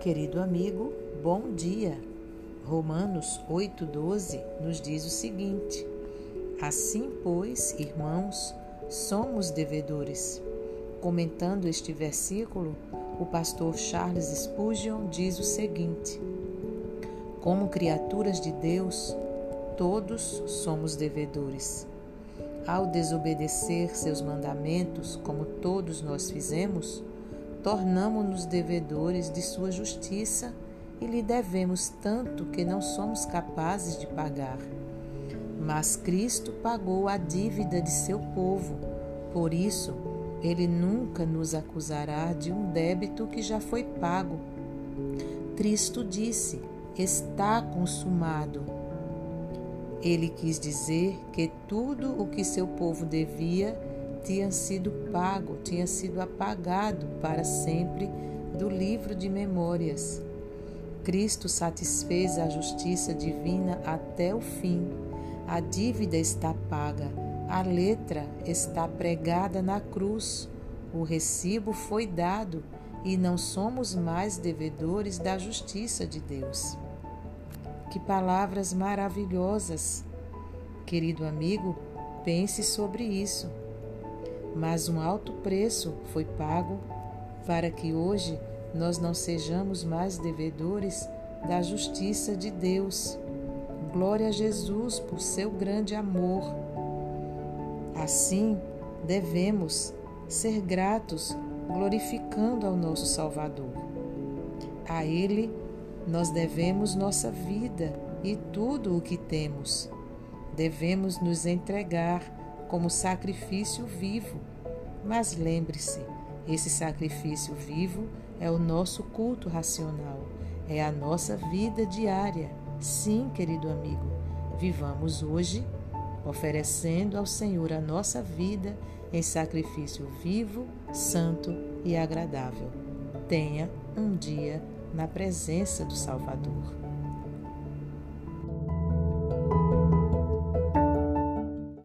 Querido amigo, bom dia. Romanos 8,12 nos diz o seguinte: Assim, pois, irmãos, somos devedores. Comentando este versículo, o pastor Charles Spurgeon diz o seguinte: Como criaturas de Deus, todos somos devedores. Ao desobedecer seus mandamentos, como todos nós fizemos, tornamo-nos devedores de sua justiça e lhe devemos tanto que não somos capazes de pagar. Mas Cristo pagou a dívida de seu povo, por isso ele nunca nos acusará de um débito que já foi pago. Cristo disse: Está consumado. Ele quis dizer que tudo o que seu povo devia tinha sido pago, tinha sido apagado para sempre do livro de memórias. Cristo satisfez a justiça divina até o fim. A dívida está paga, a letra está pregada na cruz, o recibo foi dado e não somos mais devedores da justiça de Deus. Que palavras maravilhosas! Querido amigo, pense sobre isso mas um alto preço foi pago para que hoje nós não sejamos mais devedores da justiça de Deus. Glória a Jesus por seu grande amor. Assim, devemos ser gratos, glorificando ao nosso Salvador. A Ele nós devemos nossa vida e tudo o que temos. Devemos nos entregar como sacrifício vivo. Mas lembre-se, esse sacrifício vivo é o nosso culto racional, é a nossa vida diária. Sim, querido amigo, vivamos hoje oferecendo ao Senhor a nossa vida em sacrifício vivo, santo e agradável. Tenha um dia na presença do Salvador.